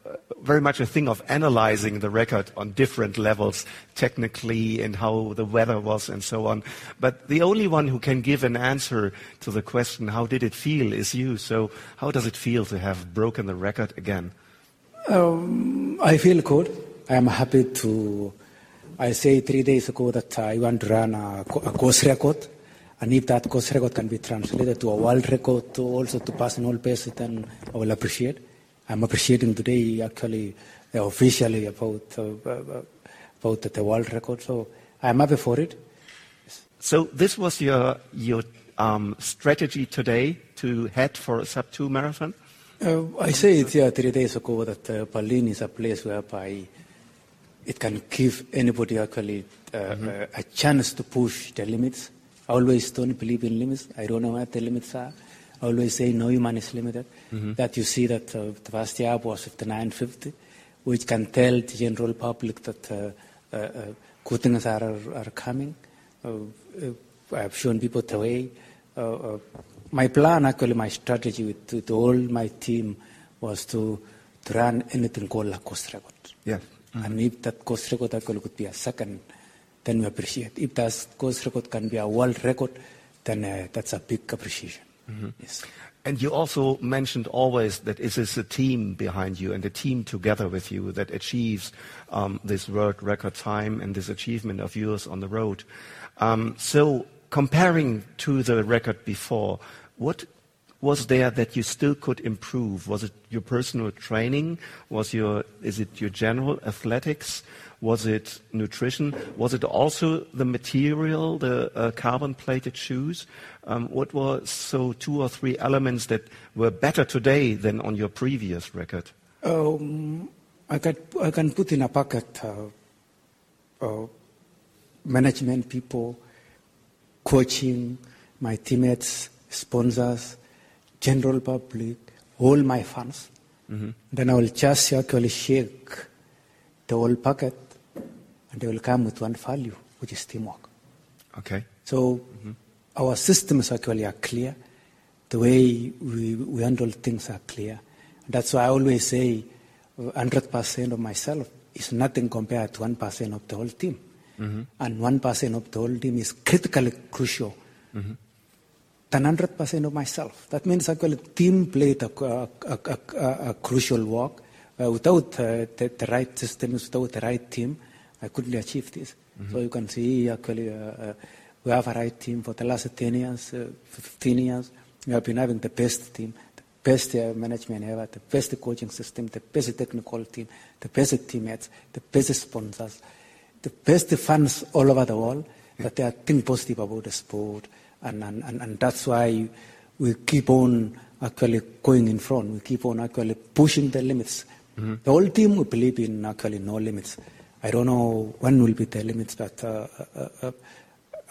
very much a thing of analyzing the record on different levels, technically, and how the weather was, and so on. But the only one who can give an answer to the question, "How did it feel?" is you. So, how does it feel to have broken the record again? Um, I feel good. I am happy to. I say three days ago that I want to run a, a course record, and if that course record can be translated to a world record, to also to personal basis, then I will appreciate. I'm appreciating today actually uh, officially about uh, uh, about the world record, so I'm happy for it. So, this was your your um, strategy today to head for a sub two marathon. Uh, I said yeah, three days ago that uh, Berlin is a place where whereby it can give anybody actually uh, uh, a chance to push the limits. I always don't believe in limits. I don't know what the limits are. I always say no human is limited. Mhm. That you see that uh, the first year was 5950, which can tell the general public that uh, uh, uh, good things are, are coming. Uh, uh, I've shown people the way. Uh, uh, my plan, actually, my strategy with, with all my team was to, to run anything called a cost record. Yeah. And if that course record actually could be a second, then we appreciate. If that course record can be a world record, then uh, that's a big appreciation. Mhm. Yes. And you also mentioned always that it is a team behind you and a team together with you that achieves um, this world record time and this achievement of yours on the road. Um, so comparing to the record before, what was there that you still could improve? Was it your personal training? Was your, is it your general athletics? Was it nutrition? Was it also the material, the uh, carbon-plated shoes? Um, what were so two or three elements that were better today than on your previous record? Um, I, can, I can put in a bucket uh, uh, management people, coaching, my teammates, sponsors, general public, all my fans. Mhm. Then I will just actually shake the whole packet and they will come with one value, which is teamwork. Okay. So our systems actually are clear. The way we, we handle things are clear. That's why I always say uh, 100% of myself is nothing compared to 1% of the whole team. Mhm. And 1% of the whole team is critically crucial Mhm. Than 100% of myself. That means actually team played a, a, a, a, a crucial work. Uh, without uh, the, the right systems, without the right team, I couldn't achieve this. Mhm. So you can see actually uh, uh, we have a right team for the last 10 years, uh, 15 years. We have been having the best team, the best uh, management ever, the best coaching system, the best technical team, the best teammates, the best sponsors, the best fans all over the world that they are think positive about the sport. And, and, and, and that's why we keep on actually going in front. We keep on actually pushing the limits. Mhm. The whole team we believe in actually no limits. I don't know when will be the limits, but uh, uh, uh,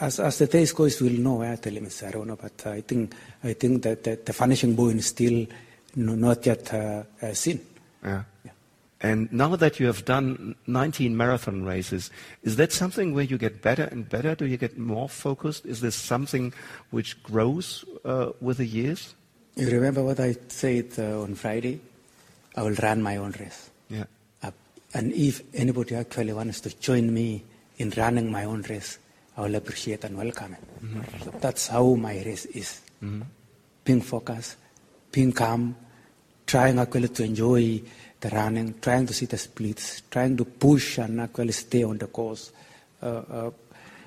as, as the days goes, we'll know where the limits. are. I don't know, but I think I think that the, the finishing point is still no, not yet uh, uh, seen. Yeah. And now that you have done 19 marathon races, is that something where you get better and better? Do you get more focused? Is this something which grows uh, with the years? You remember what I said uh, on Friday? I will run my own race. Yeah. Uh, and if anybody actually wants to join me in running my own race, I will appreciate and welcome it. Mhm. So that's how my race is. Mhm. Being focused, being calm, trying actually to enjoy the running, trying to see the splits, trying to push and actually stay on the course. Uh, uh,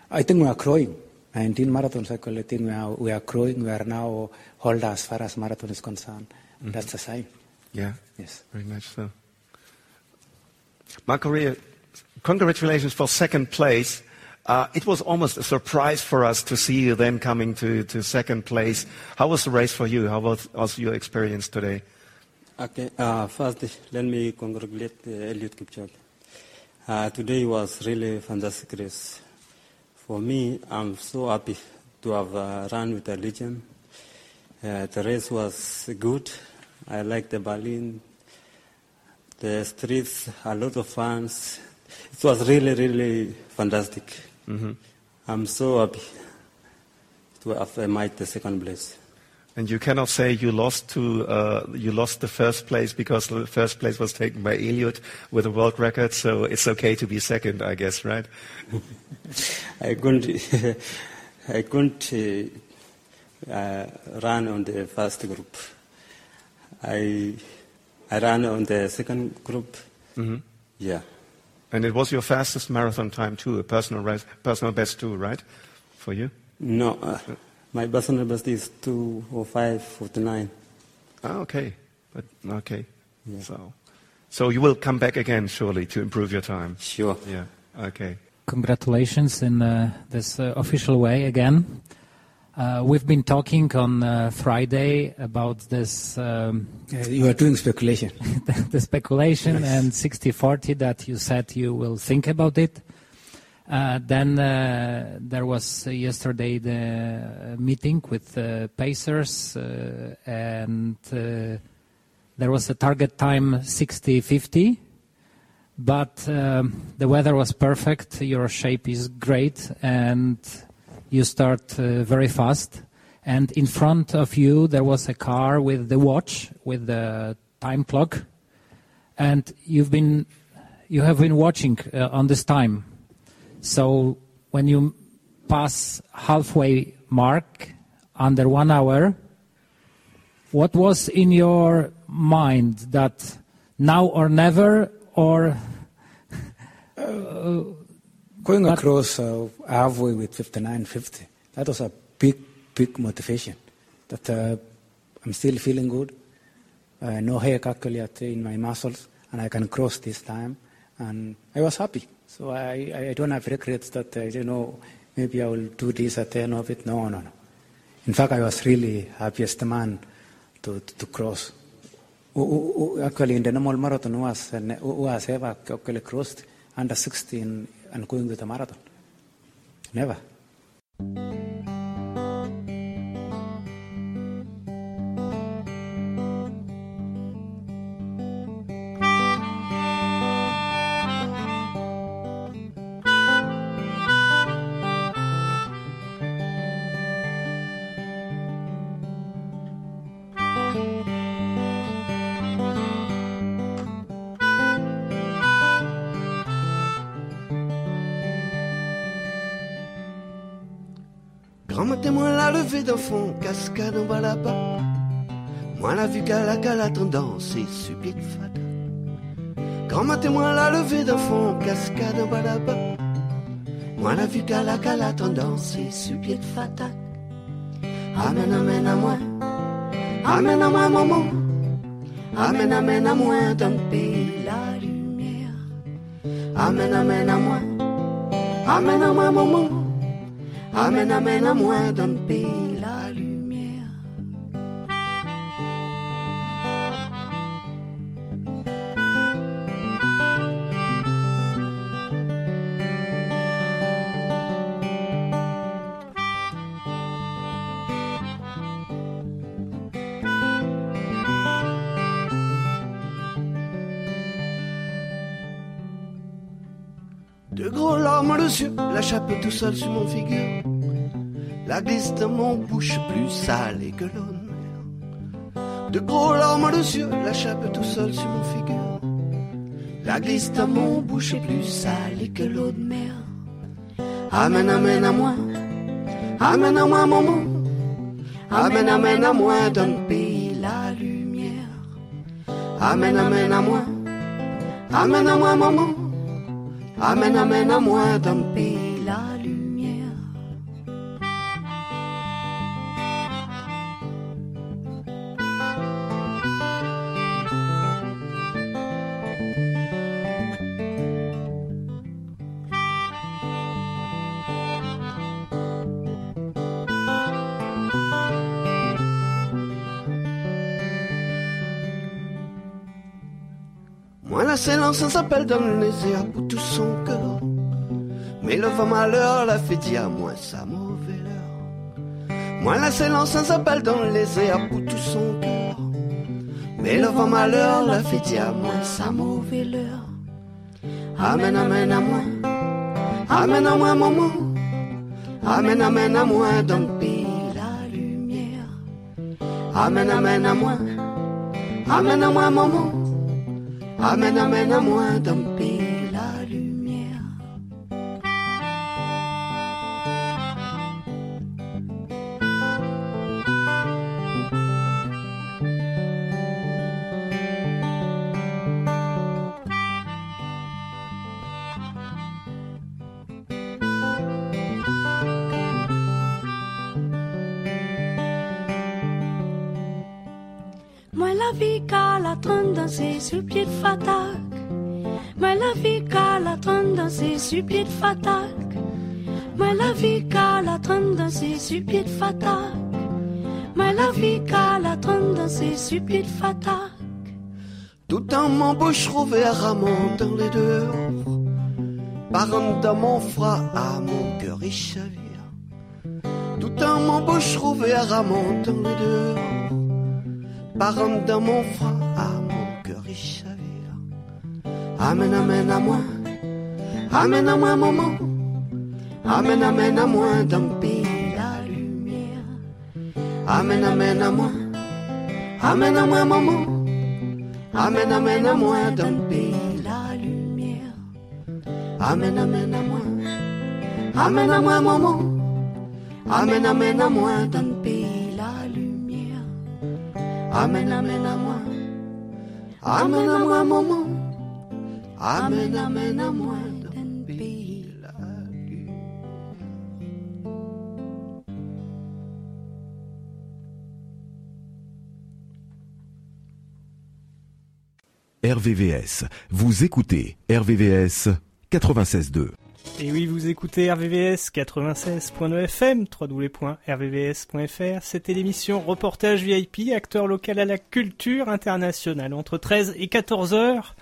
I think we are growing. 19 marathons, actually, I think we are, we are growing. We are now hold as far as marathon is concerned. Mhm. That's the sign. Yeah. Yes. Very much so. Marco congratulations for second place. Uh, it was almost a surprise for us to see you then coming to, to second place. How was the race for you? How was, was your experience today? Okay, uh, first let me congratulate uh, Eliud Kipchoge. Uh, today was really fantastic race. For me, I'm so happy to have uh, run with a legend. Uh, the race was good. I like the Berlin, the streets, a lot of fans. It was really, really fantastic. Mhm. I'm so happy to have uh, made the second place. And you cannot say you lost to uh, you lost the first place because the first place was taken by Eliud with a world record. So it's okay to be second, I guess, right? I couldn't, I couldn't uh, uh, run on the first group. I, I ran on the second group. Mhm. Yeah. And it was your fastest marathon time too, a personal personal best too, right? For you? No, uh, my personal best is 205, 49. Ah, okay. But okay. Yeah. So, so you will come back again surely to improve your time. Sure. Yeah. Okay. Congratulations in uh, this uh, official way again. Uh, we've been talking on uh, Friday about this. Um, you are doing speculation. the, the speculation Yes. and 60-40 that you said you will think about it. Uh, then uh, there was uh, yesterday the meeting with Pacers, and there was a target time 60-50. But um, the weather was perfect. Your shape is great, and you start very fast. And in front of you, there was a car with the watch, with the time clock, and you've been, you have been watching on this time. So when you pass halfway mark under one hour, what was in your mind that now or never or Going across uh, halfway with 59.50, that was a big, big motivation. That uh, I'm still feeling good. Uh, no hair actually in my muscles, and I can cross this time. And I was happy. So I, I don't have regrets that, uh, you know, maybe I will do this at the end of it. No, no, no. In fact, I was really happiest man to, to, to cross. Actually, in the normal marathon, who has, uh, who has ever actually crossed under 16 and going with the marathon? Never. Levée d'un fond, cascade en bas là-bas. Moi la vue qu'à la la tendance et supplique fada. Grand matin, moi la levée d'un fond, cascade en bas là-bas. Moi la vue qu'à la la tendance et supplique fada. Amen, amen à moi. Amen à moi, maman. Amen, amen à moi le pays la lumière. Amen, amen à moi. Amen à moi, maman. Amen, amen à moi le pays De gros larmes de yeux, la tout seul sur mon figure. La glisse de mon bouche plus salée que l'eau de mer. De gros larmes de yeux, la tout seul sur mon figure. La glisse de mon bouche plus salée que l'eau de mer. Amen, amen à moi. Amen à moi, maman. Amen, amen à moi dans le pays la lumière. Amen, amen à moi. Amen à moi, maman. Amen, amen à moi La silence s'appelle dans les airs pour tout son cœur. Mais le vent malheur la fait dire moi sa mauvaise heure. Moi la silence s'appelle dans les airs pour tout son cœur. Mais le vent malheur la fait dire moi sa mauvaise heure. Amen, amen à moi. Amen à moi, maman. Amen, amen à moi dans le pays la lumière. Amen, amen à moi. Amen à moi, maman. Amen, amen à moi dans le sur pied de. Moi la vie qu'à la tendance et sur pied de fatac. Ma la vie qu'à la trempe dans ses supides fatak. Ma la vie qu'à la trempe dans ses supides fatak. Tout en m'embauche à mon dans les dehors. Parent dans mon froid à mon cœur et chavire. Tout en m'embauche à mon dans les dehors. Parent dans mon froid Amen, amen à moi. Amen à moi, maman. Amen, amen à moi pays la lumière. Amen, amen à moi. Amen à moi, maman. Amen, amen à moi pays la lumière. Amen, amen à moi. Amen à moi, maman. Amen, amen à moi pays la lumière. Amen, amen à moi. Amen à moi, maman. Amen, amen à pays. RVVS. Vous écoutez RVVS 96.2. Et oui, vous écoutez RVVS 96.9 FM, www.rvvs.fr. C'était l'émission Reportage VIP, acteur local à la culture internationale, entre 13 et 14 heures.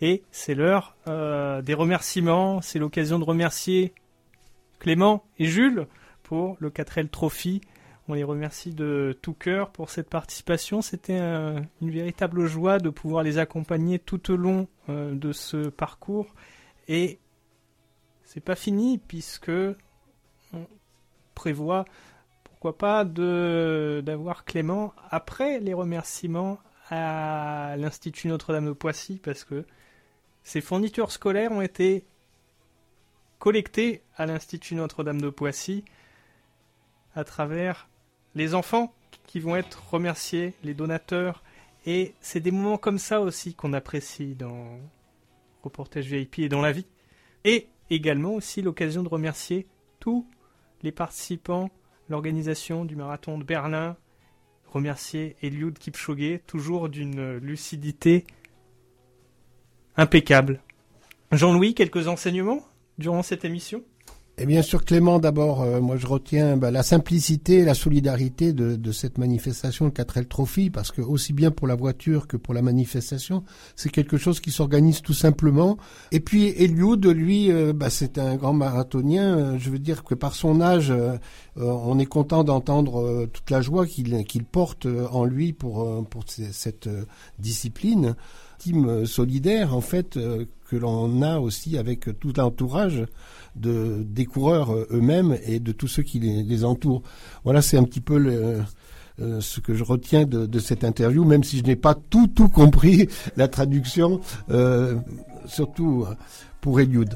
Et c'est l'heure euh, des remerciements. C'est l'occasion de remercier Clément et Jules pour le 4L Trophy. On les remercie de tout cœur pour cette participation. C'était un- une véritable joie de pouvoir les accompagner tout au long euh, de ce parcours. Et c'est pas fini puisque on prévoit pourquoi pas de d'avoir Clément après les remerciements à l'Institut Notre-Dame de Poissy parce que ces fournitures scolaires ont été collectées à l'Institut Notre-Dame de Poissy à travers les enfants qui vont être remerciés, les donateurs. Et c'est des moments comme ça aussi qu'on apprécie dans Reportage VIP et dans la vie. Et également aussi l'occasion de remercier tous les participants, l'organisation du marathon de Berlin, remercier Eliud Kipchoge, toujours d'une lucidité impeccable. Jean-Louis, quelques enseignements durant cette émission? Et bien sûr, Clément, d'abord, euh, moi je retiens bah, la simplicité et la solidarité de, de cette manifestation, le 4L Trophy, parce que aussi bien pour la voiture que pour la manifestation, c'est quelque chose qui s'organise tout simplement. Et puis Eliud, lui, euh, bah, c'est un grand marathonien. euh, je veux dire que par son âge, euh, on est content d'entendre toute la joie qu'il porte en lui pour, pour cette discipline. Team euh, solidaire, en fait, euh, que l'on a aussi avec tout l'entourage de, des coureurs euh, eux-mêmes et de tous ceux qui les, entourent. Voilà, c'est un petit peu ce que je retiens de, cette interview, même si je n'ai pas tout, tout compris la traduction, surtout pour Eliud.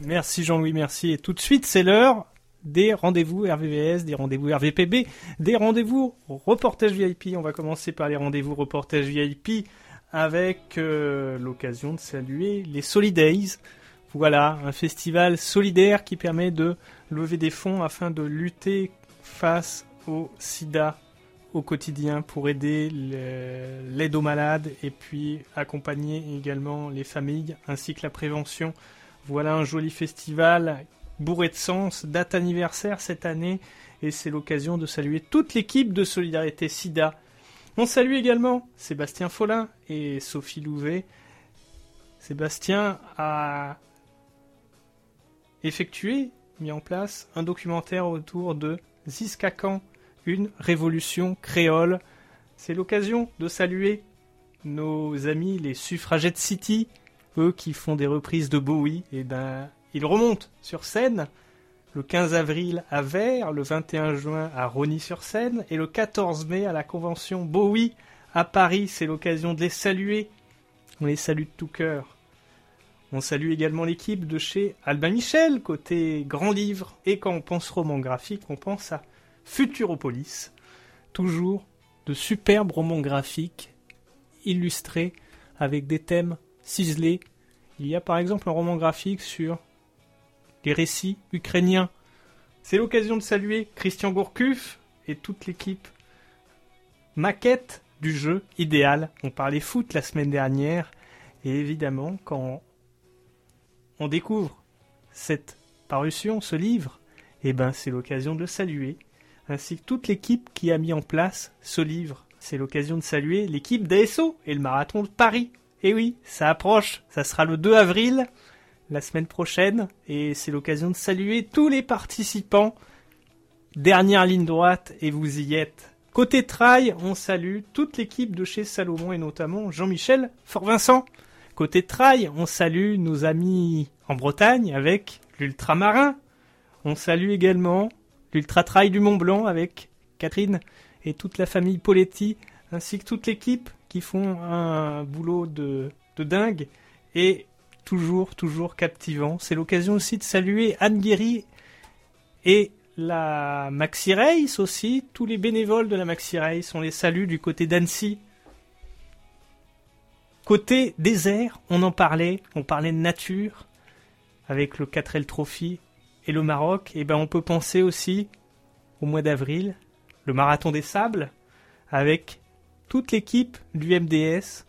Merci Jean-Louis, merci. Et tout de suite, c'est l'heure des rendez-vous RVVS, des rendez-vous RVPB, des rendez-vous reportage VIP. On va commencer par les rendez-vous reportage VIP avec euh, l'occasion de saluer les Solidays. Voilà, un festival solidaire qui permet de lever des fonds afin de lutter face au sida au quotidien pour aider l'aide aux malades et puis accompagner également les familles ainsi que la prévention. Voilà un joli festival bourré de sens, date anniversaire cette année et c'est l'occasion de saluer toute l'équipe de Solidarité SIDA. On salue également Sébastien Follin et Sophie Louvet. Sébastien a effectué, mis en place, un documentaire autour de Ziskakan, une révolution créole. C'est l'occasion de saluer nos amis les suffragettes City, eux qui font des reprises de Bowie, et ben ils remontent sur scène le 15 avril à Vers, le 21 juin à Rony-sur-Seine et le 14 mai à la convention Bowie à Paris. C'est l'occasion de les saluer. On les salue de tout cœur. On salue également l'équipe de chez Albin Michel, côté grand livre. Et quand on pense roman graphique, on pense à Futuropolis. Toujours de superbes romans graphiques illustrés avec des thèmes ciselés. Il y a par exemple un roman graphique sur récits ukrainiens. C'est l'occasion de saluer Christian Gourcuff et toute l'équipe maquette du jeu idéal. On parlait foot la semaine dernière et évidemment quand on découvre cette parution, ce livre, eh ben, c'est l'occasion de le saluer, ainsi que toute l'équipe qui a mis en place ce livre. C'est l'occasion de saluer l'équipe d'ASO et le marathon de Paris. Et oui, ça approche, ça sera le 2 avril, la semaine prochaine, et c'est l'occasion de saluer tous les participants. Dernière ligne droite, et vous y êtes. Côté trail, on salue toute l'équipe de chez Salomon et notamment Jean-Michel Fort-Vincent. Côté trail, on salue nos amis en Bretagne avec l'ultramarin. On salue également l'ultra trail du Mont Blanc avec Catherine et toute la famille Poletti ainsi que toute l'équipe qui font un boulot de, de dingue et toujours, toujours captivant. C'est l'occasion aussi de saluer Anne Guéry et la Maxi Race aussi. Tous les bénévoles de la Maxi Race, on les salue du côté d'Annecy. Côté désert, on en parlait, on parlait de nature avec le 4L Trophy et le Maroc. Et ben on peut penser aussi au mois d'avril, le marathon des sables avec toute l'équipe du MDS,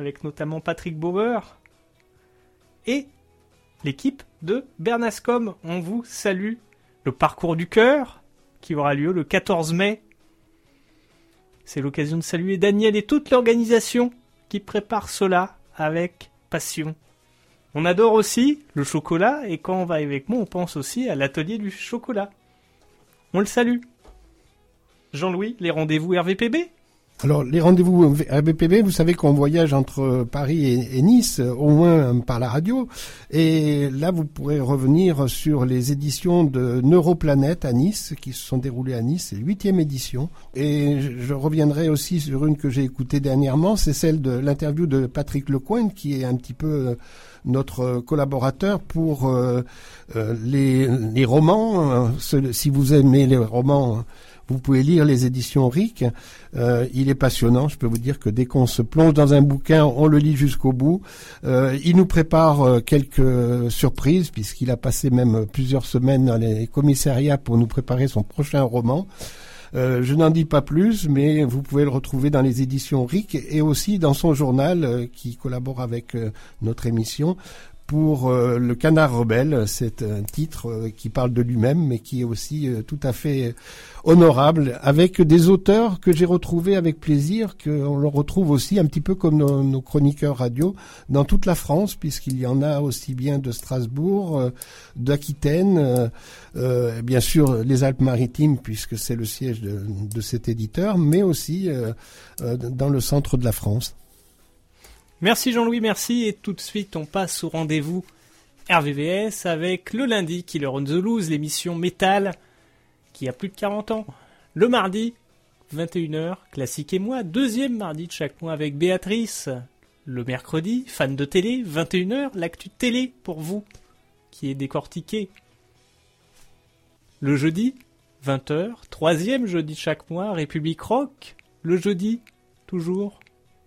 avec notamment Patrick Bauer et l'équipe de Bernascom. On vous salue. Le parcours du cœur qui aura lieu le 14 mai. C'est l'occasion de saluer Daniel et toute l'organisation qui prépare cela avec passion. On adore aussi le chocolat et quand on va avec moi, on pense aussi à l'atelier du chocolat. On le salue. Jean-Louis, les rendez-vous RVPB Alors, les rendez-vous RBPB, vous savez qu'on voyage entre Paris et, Nice, au moins par la radio. Et là, vous pourrez revenir sur les éditions de Neuroplanète à Nice, qui se sont déroulées à Nice, c'est l'huitième édition. Et je, reviendrai aussi sur une que j'ai écoutée dernièrement, c'est celle de l'interview de Patrick Lecoin, qui est un petit peu... Euh, notre collaborateur pour euh, euh, les, romans. Euh, ce, si vous aimez les romans, vous pouvez lire les éditions RIC. il est passionnant. Je peux vous dire que dès qu'on se plonge dans un bouquin, on le lit jusqu'au bout. il nous prépare quelques surprises puisqu'il a passé même plusieurs semaines dans les commissariats pour nous préparer son prochain roman. Euh, je n'en dis pas plus, mais vous pouvez le retrouver dans les éditions RIC et aussi dans son journal euh, qui collabore avec euh, notre émission pour euh, le Canard rebelle. C'est un titre euh, qui parle de lui-même, mais qui est aussi euh, tout à fait honorable, avec des auteurs que j'ai retrouvés avec plaisir, qu'on le retrouve aussi un petit peu comme nos, nos chroniqueurs radio dans toute la France, puisqu'il y en a aussi bien de Strasbourg, d'Aquitaine, bien sûr les Alpes-Maritimes, puisque c'est le siège de, de, cet éditeur, mais aussi dans le centre de la France. Merci Jean-Louis, merci. Et tout de suite, on passe au rendez-vous RVVS avec le lundi Killer on the Loose, l'émission métal qui a plus de 40 ans. Le mardi, 21h, classique et moi, deuxième mardi de chaque mois avec Béatrice. Le mercredi, fan de télé, 21h, l'actu télé pour vous, qui est décortiqué. Le jeudi, 20h, troisième jeudi de chaque mois, République Rock. Le jeudi, toujours,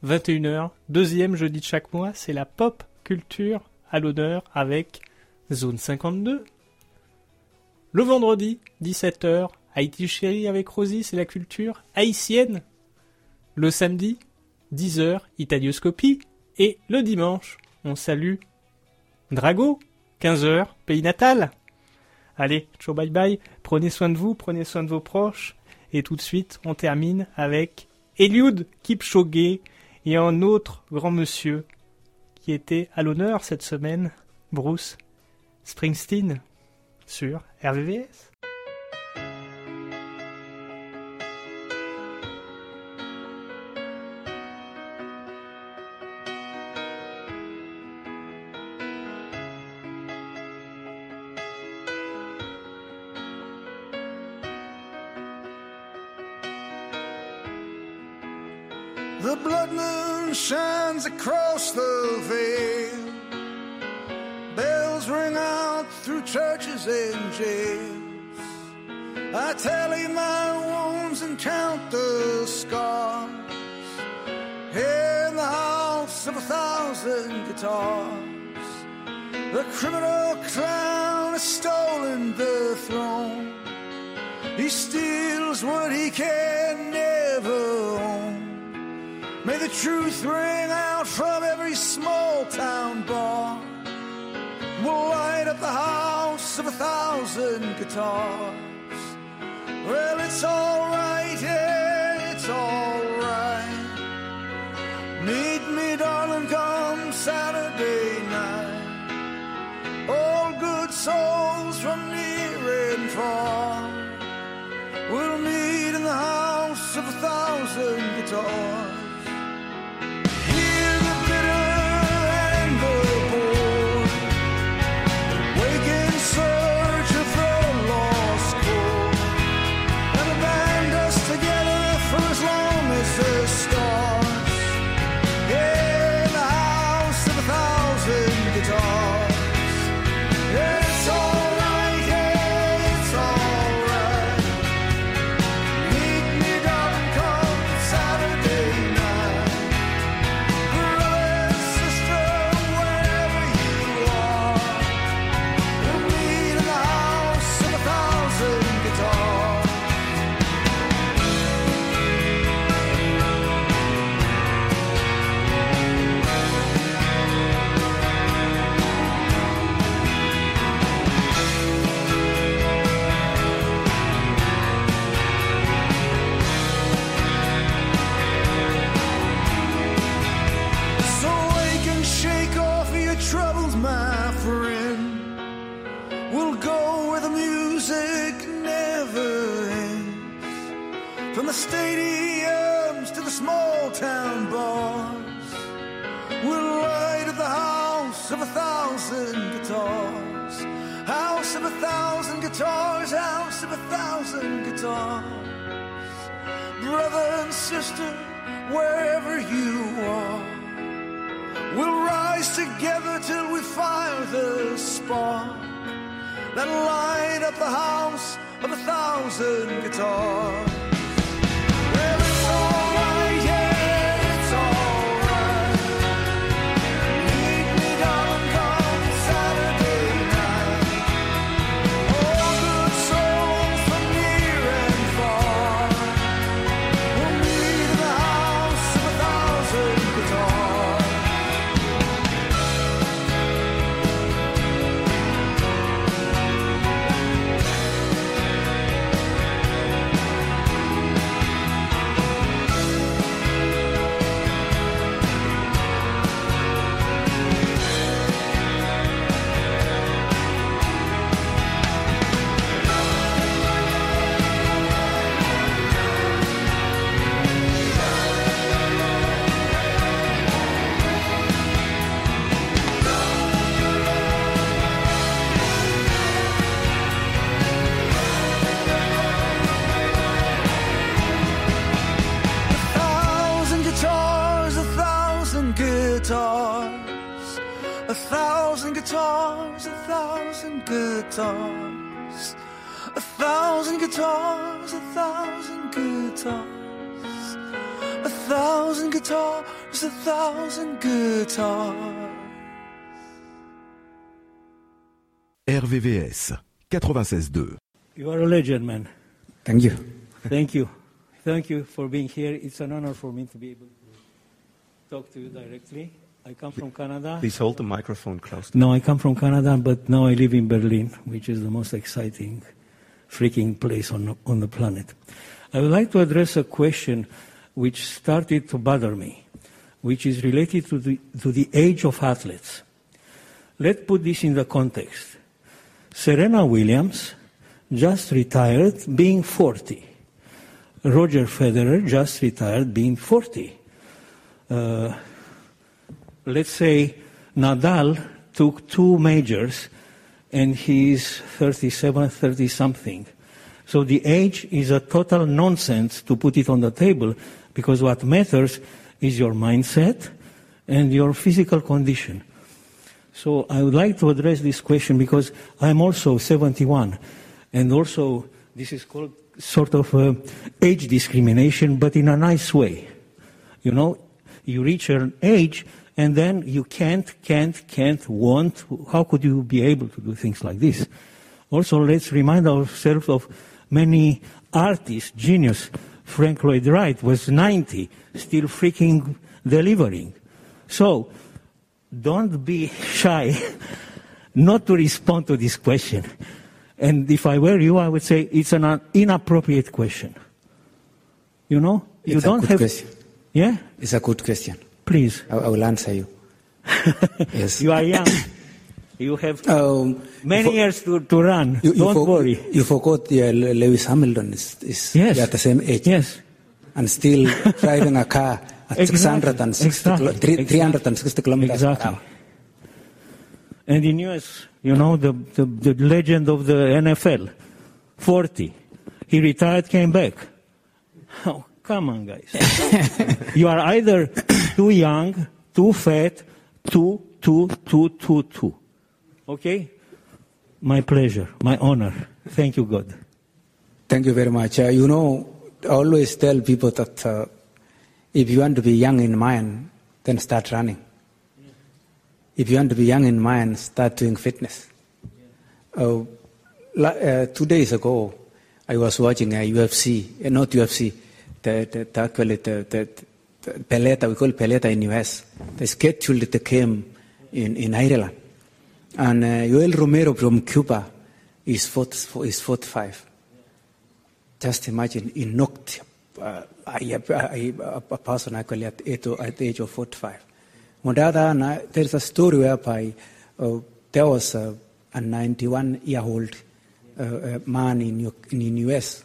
21h, deuxième jeudi de chaque mois, c'est la pop culture à l'honneur avec Zone 52. Le vendredi, 17h, Haïti Chérie avec Rosie, c'est la culture haïtienne. Le samedi, 10h, Italioscopie. Et le dimanche, on salue Drago, 15h, pays natal. Allez, ciao bye bye, prenez soin de vous, prenez soin de vos proches. Et tout de suite, on termine avec Eliud Kipchoge et un autre grand monsieur qui était à l'honneur cette semaine, Bruce Springsteen, sur RVVS. And jails. I tally my wounds and count the scars. In the house of a thousand guitars, the criminal clown has stolen the throne. He steals what he can never own. May the truth ring out from every small town bar. We'll light up the house of a thousand guitars. Well, it's alright, yeah, it's alright. Meet me, darling, come Saturday night. All good souls from near and far will meet in the house of a thousand guitars. Stadiums to the small town bars. We'll light at the house of a thousand guitars. House of a thousand guitars, house of a thousand guitars. Brother and sister, wherever you are. We'll rise together till we fire the spark that'll light up the house of a thousand guitars. Guitars, a thousand guitars, a thousand guitars, a thousand guitars, a thousand guitars. RVVS 96.2. You are a legend, man. Thank you. Thank you. Thank you for being here. It's an honor for me to be able to talk to you directly. I come from Canada. Please hold the microphone close. No, I come from Canada, but now I live in Berlin, which is the most exciting, freaking place on, on the planet. I would like to address a question which started to bother me, which is related to the, to the age of athletes. Let's put this in the context. Serena Williams just retired being 40. Roger Federer just retired being 40. Uh, let's say Nadal took two majors and he's 37, 30 something. So the age is a total nonsense to put it on the table because what matters is your mindset and your physical condition. So I would like to address this question because I'm also 71 and also this is called sort of uh, age discrimination, but in a nice way. You know, you reach an age and then you can't, can't, can't, won't. How could you be able to do things like this? Also, let's remind ourselves of many artists, genius. Frank Lloyd Wright was 90, still freaking delivering. So, don't be shy not to respond to this question. And if I were you, I would say it's an inappropriate question. You know, you It's a don't good have. question. Yeah, It's a good question. Please. I, I will answer you. yes. You are young. You have Um, many years to, to run. You, you don't worry. You forgot Le- Lewis Hamilton is, is Yes. at the same age. Yes. And still driving a car at Exactly. 660 Exactly. kilo- three- Exactly. 360 kilometers Exactly. hour. And in US, you know, the, the, the legend of the NFL, 40. He retired, came back. Oh, come on, guys. you are either too young, too fat, too, too, too, too, too. Okay? My pleasure, my honor. Thank you, God. Thank you very much. Uh, you know, I always tell people that uh, if you want to be young in mind, then start running. If you want to be young in mind, start doing fitness. Uh, uh, two days ago, I was watching a UFC, uh, not UFC, the, the, the, the, the, the Peleta, we call Peleta in US. The schedule that came in, in Ireland. And uh, Joel Romero from Cuba is, 40, is 45. Just imagine, he knocked uh, a, a, a, person actually at, eight, at the age of 45. On the other hand, there's a story whereby uh, there was a, a 91 year old uh, uh, man in, in US.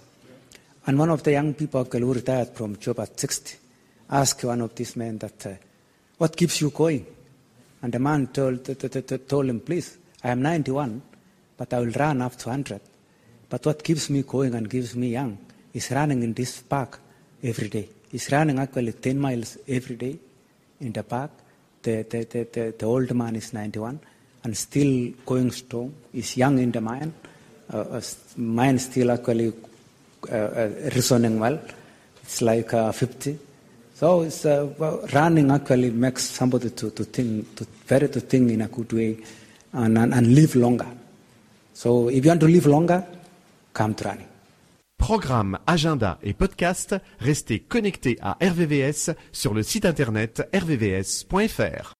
And one of the young people actually who retired from job at 60 asked one of these men that, uh, what keeps you going? And the man told, told him, please, I am 91, but I will run up to 100. But what keeps me going and keeps me young is running in this park every day. He's running actually 10 miles every day in the park. The, the, the, the, the old man is 91 and still going strong. He's young in the mind. Uh, uh, mind still actually reasoning well. It's like uh, 50. So it's, uh, well, running actually makes somebody to, to think, to, very to think in a good way and, and, and live longer. So if you want to live longer, come to running. Programme, agenda et podcast, restez connectés à RVVS sur le site internet rvvs.fr.